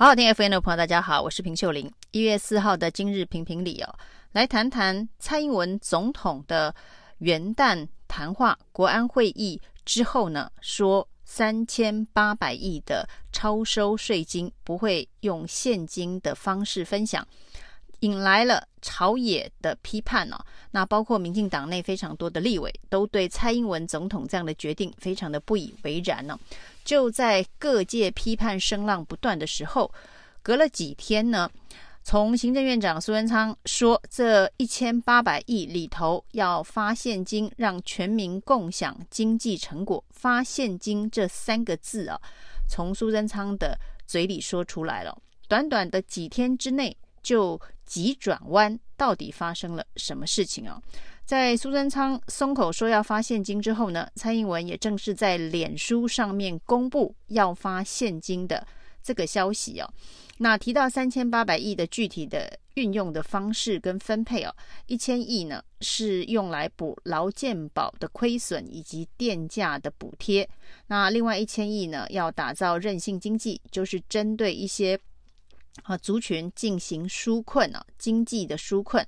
好好听 FM 的朋友，大家好，我是平秀玲。一月四号的今日评评理哦，来谈谈蔡英文总统的元旦谈话，国安会议之后呢，说三千八百亿的超收税金不会用现金的方式分享，引来了朝野的批判哦。那包括民进党内非常多的立委都对蔡英文总统这样的决定非常的不以为然呢、哦。就在各界批判声浪不断的时候，隔了几天呢，从行政院长苏贞昌说这一千八百亿里头要发现金，让全民共享经济成果。发现金这三个字啊，从苏贞昌的嘴里说出来了，短短的几天之内就急转弯，到底发生了什么事情哦？在苏贞昌松口说要发现金之后呢，蔡英文也正式在脸书上面公布要发现金的这个消息哦。那提到三千八百亿的具体的运用的方式跟分配哦，一千亿呢是用来补劳健保的亏损以及电价的补贴，那另外一千亿呢要打造韧性经济，就是针对一些啊族群进行纾困啊经济的纾困。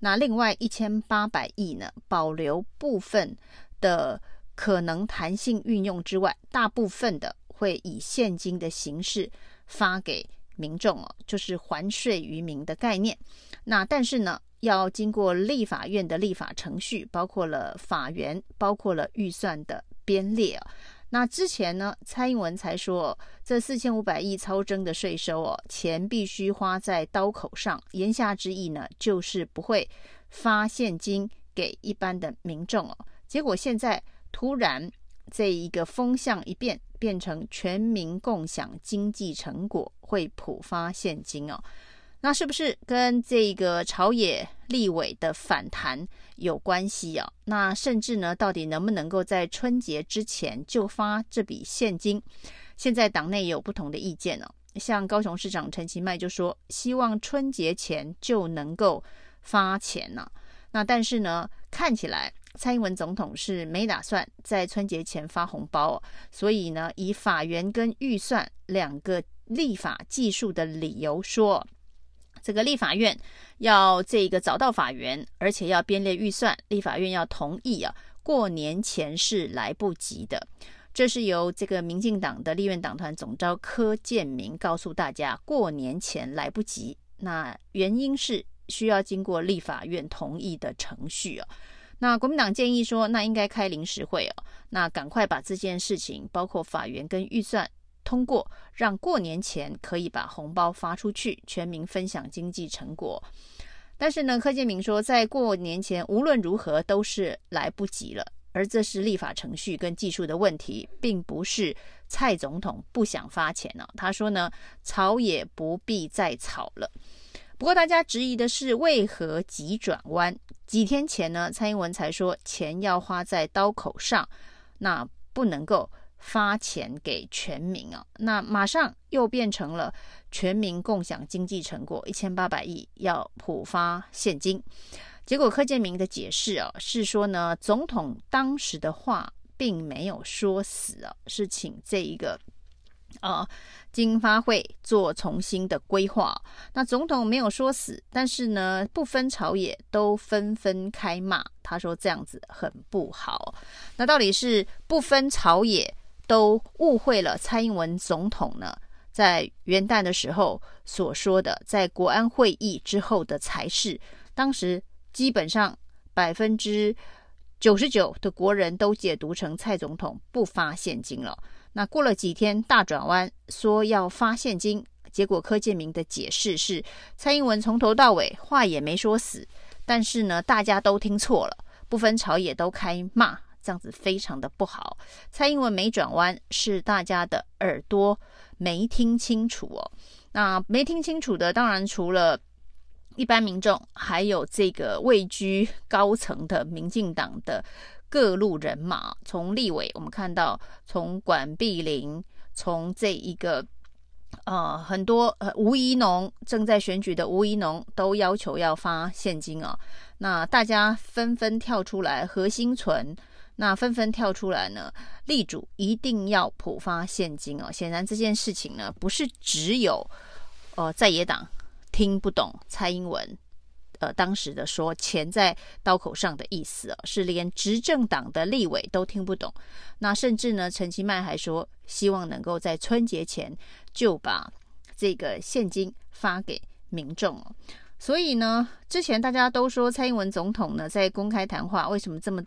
那另外一千八百亿呢，保留部分的可能弹性运用之外，大部分的会以现金的形式发给民众哦，就是还税于民的概念。那但是呢，要经过立法院的立法程序，包括了法源，包括了预算的编列啊。那之前呢，蔡英文才说这四千五百亿超征的税收哦，钱必须花在刀口上。言下之意呢，就是不会发现金给一般的民众哦。结果现在突然这一个风向一变，变成全民共享经济成果，会普发现金哦。那是不是跟这个朝野立委的反弹有关系啊？那甚至呢，到底能不能够在春节之前就发这笔现金？现在党内也有不同的意见呢、像高雄市长陈其迈就说，希望春节前就能够发钱呢、啊。那但是呢，看起来蔡英文总统是没打算在春节前发红包，所以呢，以法源跟预算两个立法技术的理由说。这个立法院要这个找到法源，而且要编列预算，立法院要同意啊，过年前是来不及的。这是由这个民进党的立院党团总召柯建铭告诉大家，过年前来不及。那原因是需要经过立法院同意的程序啊。那国民党建议说，那应该开临时会啊，那赶快把这件事情，包括法源跟预算。通过让过年前可以把红包发出去，全民分享经济成果。但是呢，柯建铭说，在过年前无论如何都是来不及了，而这是立法程序跟技术的问题，并不是蔡总统不想发钱呢、啊。他说呢，吵也不必再吵了。不过大家质疑的是，为何急转弯？几天前呢，蔡英文才说钱要花在刀口上，那不能够。发钱给全民啊，那马上又变成了全民共享经济成果，一千八百亿要普发现金。结果柯建铭的解释啊，是说呢，总统当时的话并没有说死啊，是请这一个呃经发会做重新的规划。那总统没有说死，但是呢，不分朝野都纷纷开骂，他说这样子很不好。那到底是不分朝野？都误会了蔡英文总统呢，在元旦的时候所说的，在国安会议之后的才是，当时基本上百分之九十九的国人都解读成蔡总统不发现金了。那过了几天大转弯，说要发现金，结果柯建铭的解释是，蔡英文从头到尾话也没说死，但是呢，大家都听错了，不分朝野都开骂。这样子非常的不好。蔡英文没转弯，是大家的耳朵没听清楚哦。那没听清楚的，当然除了一般民众，还有这个位居高层的民进党的各路人马。从立委，我们看到从管碧玲，从这一个呃很多呃吴怡农正在选举的吴怡农，都要求要发现金啊。那大家纷纷跳出来，何新存。那纷纷跳出来呢，力主一定要普发现金哦。显然这件事情呢，不是只有呃在野党听不懂蔡英文。呃，当时的说钱在刀口上的意思哦，是连执政党的立委都听不懂。那甚至呢，陈其迈还说希望能够在春节前就把这个现金发给民众哦。所以呢，之前大家都说蔡英文总统呢在公开谈话，为什么这么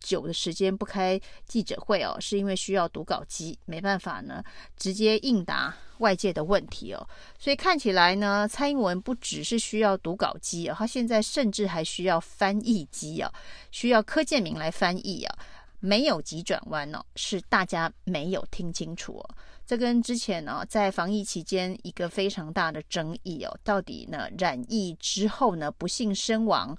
久的时间不开记者会哦？是因为需要读稿机，没办法呢，直接应答。外界的问题哦，所以看起来呢，蔡英文不只是需要读稿机啊，他现在甚至还需要翻译机啊，需要柯建铭来翻译啊，没有急转弯哦，是大家没有听清楚哦。这跟之前呢，在防疫期间一个非常大的争议哦，到底呢染疫之后呢不幸身亡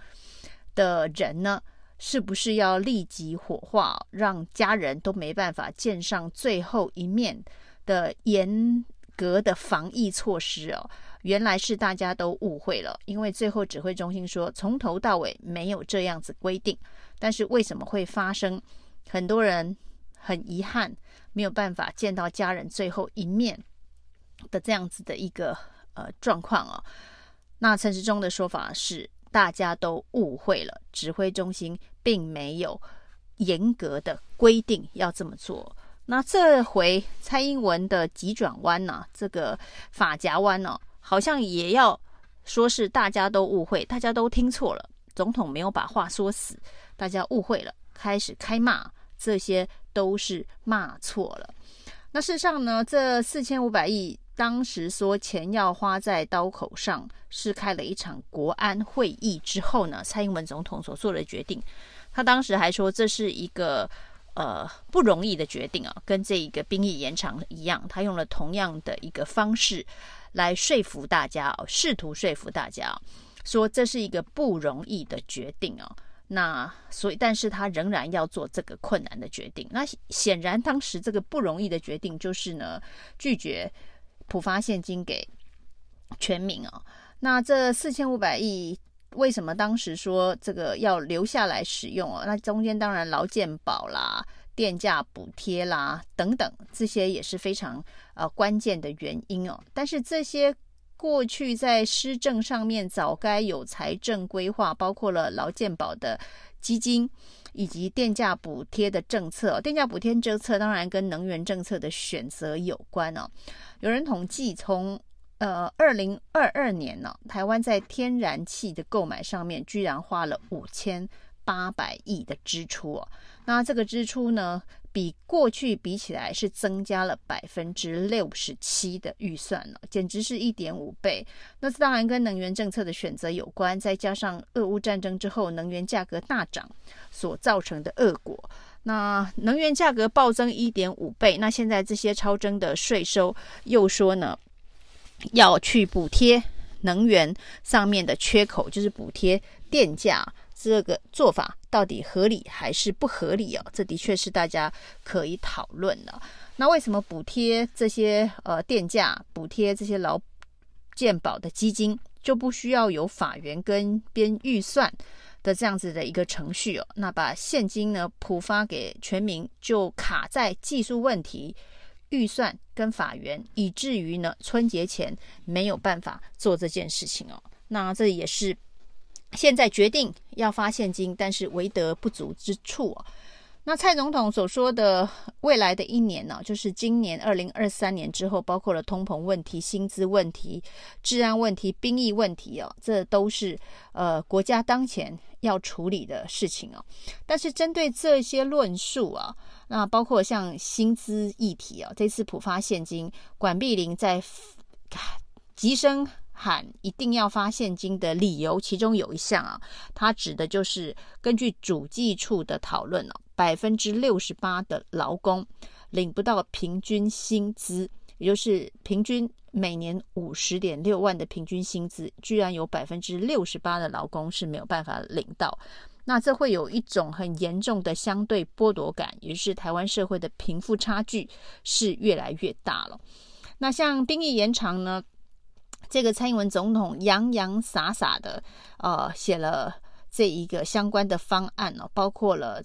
的人呢，是不是要立即火化，让家人都没办法见上最后一面的严。格的防疫措施哦，原来是大家都误会了，因为最后指挥中心说从头到尾没有这样子规定，但是为什么会发生很多人很遗憾没有办法见到家人最后一面的这样子的一个呃状况哦？那陈时中的说法是大家都误会了，指挥中心并没有严格的规定要这么做。那这回蔡英文的急转弯呢、这个法夹弯呢、好像也要说是大家都误会，大家都听错了，总统没有把话说死，大家误会了，开始开骂，这些都是骂错了。那事实上呢，这四千五百亿当时说钱要花在刀口上，是开了一场国安会议之后呢，蔡英文总统所做的决定。他当时还说这是一个。呃，不容易的决定啊，跟这一个兵役延长一样，他用了同样的一个方式来说服大家哦，试图说服大家说这是一个不容易的决定哦。那所以，但是他仍然要做这个困难的决定。那显然，当时这个不容易的决定就是呢，拒绝普发现金给全民啊。那这四千五百亿。为什么当时说这个要留下来使用哦？那中间当然劳健保啦、电价补贴啦等等，这些也是非常呃关键的原因哦。但是这些过去在施政上面早该有财政规划，包括了劳健保的基金以及电价补贴的政策。电价补贴政策当然跟能源政策的选择有关哦。有人统计从呃，二零二二年呢、台湾在天然气的购买上面居然花了五千八百亿的支出哦。那这个支出呢，比过去比起来是增加了百分之六十七的预算了，简直是一点五倍。那这当然跟能源政策的选择有关，再加上俄乌战争之后能源价格大涨所造成的恶果。那能源价格暴增一点五倍，那现在这些超征的税收又说呢？要去补贴能源上面的缺口，就是补贴电价，这个做法到底合理还是不合理哦？这的确是大家可以讨论的。那为什么补贴这些呃电价，补贴这些劳健保的基金，就不需要有法源跟编预算的这样子的一个程序哦？那把现金呢普发给全民，就卡在技术问题。预算跟法源，以至于呢春节前没有办法做这件事情哦。那这也是现在决定要发现金，但是为德不足之处哦。那蔡总统所说的未来的一年呢，就是今年二零二三年之后，包括了通膨问题、薪资问题、治安问题、兵役问题哦，这都是呃国家当前要处理的事情哦。但是针对这些论述啊，那包括像薪资议题啊，这次普发现金，管碧玲在急声喊一定要发现金的理由，其中有一项啊，他指的就是根据主计处的讨论哦。百分之六十八的劳工领不到平均薪资，也就是平均每年五十点六万的平均薪资，居然有百分之六十八的劳工是没有办法领到。那这会有一种很严重的相对剥夺感，也就是台湾社会的贫富差距是越来越大了。那像兵役延长呢，这个蔡英文总统洋洋洒洒的呃写了这一个相关的方案哦，包括了。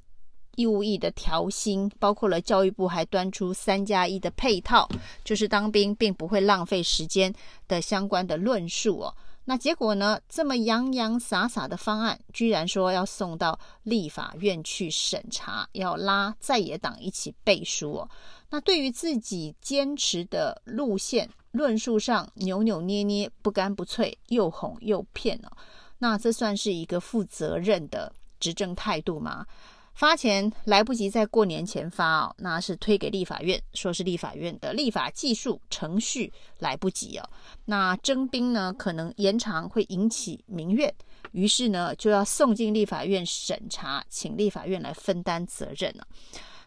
义务役的调薪，包括了教育部还端出三加一的配套，就是当兵并不会浪费时间的相关的论述哦。那结果呢？这么洋洋洒洒的方案，居然说要送到立法院去审查，要拉在野党一起背书哦。那对于自己坚持的路线论述上扭扭捏捏、不干不脆、又哄又骗哦，那这算是一个负责任的执政态度吗？发钱来不及在过年前发哦，那是推给立法院，说是立法院的立法技术程序来不及哦。那征兵呢，可能延长会引起民怨，于是呢就要送进立法院审查，请立法院来分担责任了。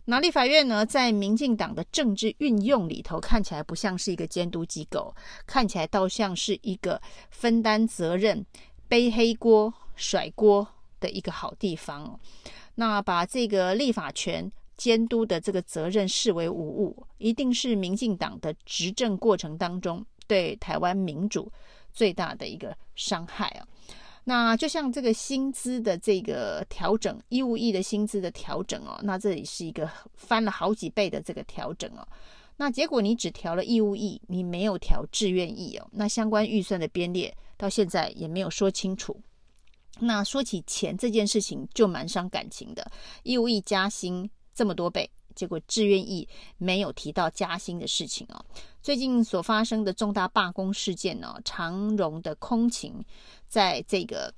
那立法院呢，在民进党的政治运用里头，看起来不像是一个监督机构，看起来倒像是一个分担责任、背黑锅、甩锅的一个好地方。那把这个立法权监督的这个责任视为无物，一定是民进党的执政过程当中对台湾民主最大的一个伤害啊。那就像这个薪资的这个调整，义务役的薪资的调整哦，那这里是一个翻了好几倍的这个调整哦。那结果你只调了义务役，你没有调志愿役哦。那相关预算的编列到现在也没有说清楚。那说起钱这件事情就蛮伤感情的，义务役加薪这么多倍，结果志愿役没有提到加薪的事情哦。最近所发生的重大罢工事件呢，长荣的空勤在这个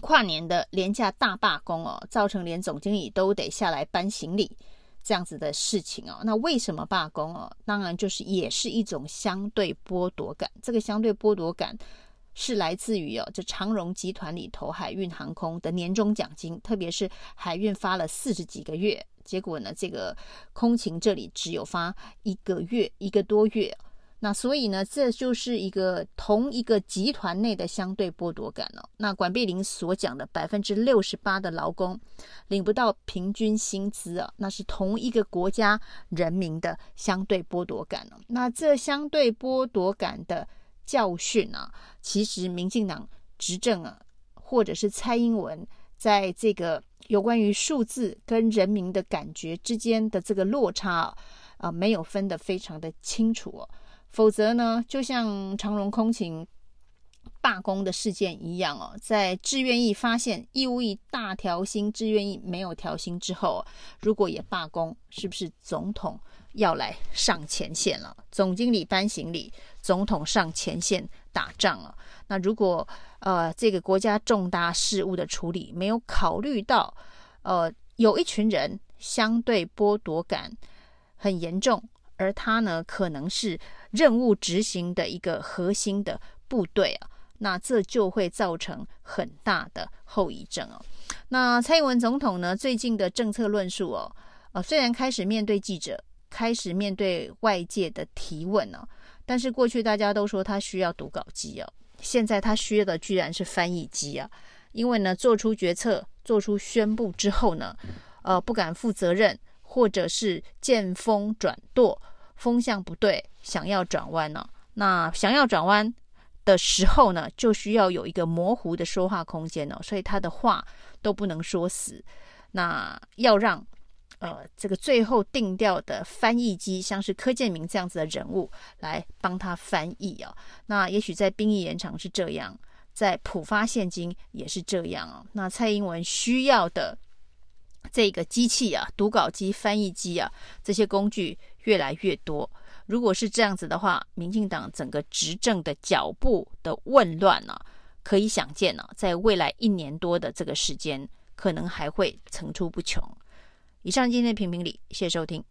跨年的廉价大罢工哦，造成连总经理都得下来搬行李这样子的事情哦。那为什么罢工哦？当然就是也是一种相对剥夺感，这个相对剥夺感。是来自于哦，这长荣集团里头海运航空的年终奖金，特别是海运发了四十几个月，结果呢，这个空勤这里只有发一个月一个多月，那所以呢，这就是一个同一个集团内的相对剥夺感哦。那管碧玲所讲的百分之六十八的劳工领不到平均薪资啊，那是同一个国家人民的相对剥夺感哦。那这相对剥夺感的。教训啊，其实民进党执政啊，或者是蔡英文在这个有关于数字跟人民的感觉之间的这个落差啊，啊，没有分得非常的清楚哦。否则呢，就像长荣空勤罢工的事件一样哦，在志愿役发现义务役大调薪，志愿役没有调薪之后，如果也罢工，是不是总统？要来上前线了，总经理搬行李，总统上前线打仗了。那如果呃这个国家重大事务的处理没有考虑到，呃有一群人相对剥夺感很严重，而他呢可能是任务执行的一个核心的部队啊，那这就会造成很大的后遗症哦。那蔡英文总统呢最近的政策论述哦，呃虽然开始面对记者。开始面对外界的提问呢、但是过去大家都说他需要读稿机哦，现在他需要的居然是翻译机啊，因为呢做出决策、做出宣布之后呢，呃不敢负责任，或者是见风转舵，风向不对，想要转弯呢、那想要转弯的时候呢，就需要有一个模糊的说话空间哦，所以他的话都不能说死，那要让。呃，这个最后定调的翻译机，像是柯建铭这样子的人物来帮他翻译啊、哦。那也许在兵役延长是这样，在普发现金也是这样啊、哦。那蔡英文需要的这个机器啊，读稿机、翻译机啊，这些工具越来越多。如果是这样子的话，民进党整个执政的脚步的混乱呢、啊，可以想见呢、啊，在未来一年多的这个时间，可能还会层出不穷。以上今天的评评理，谢谢收听。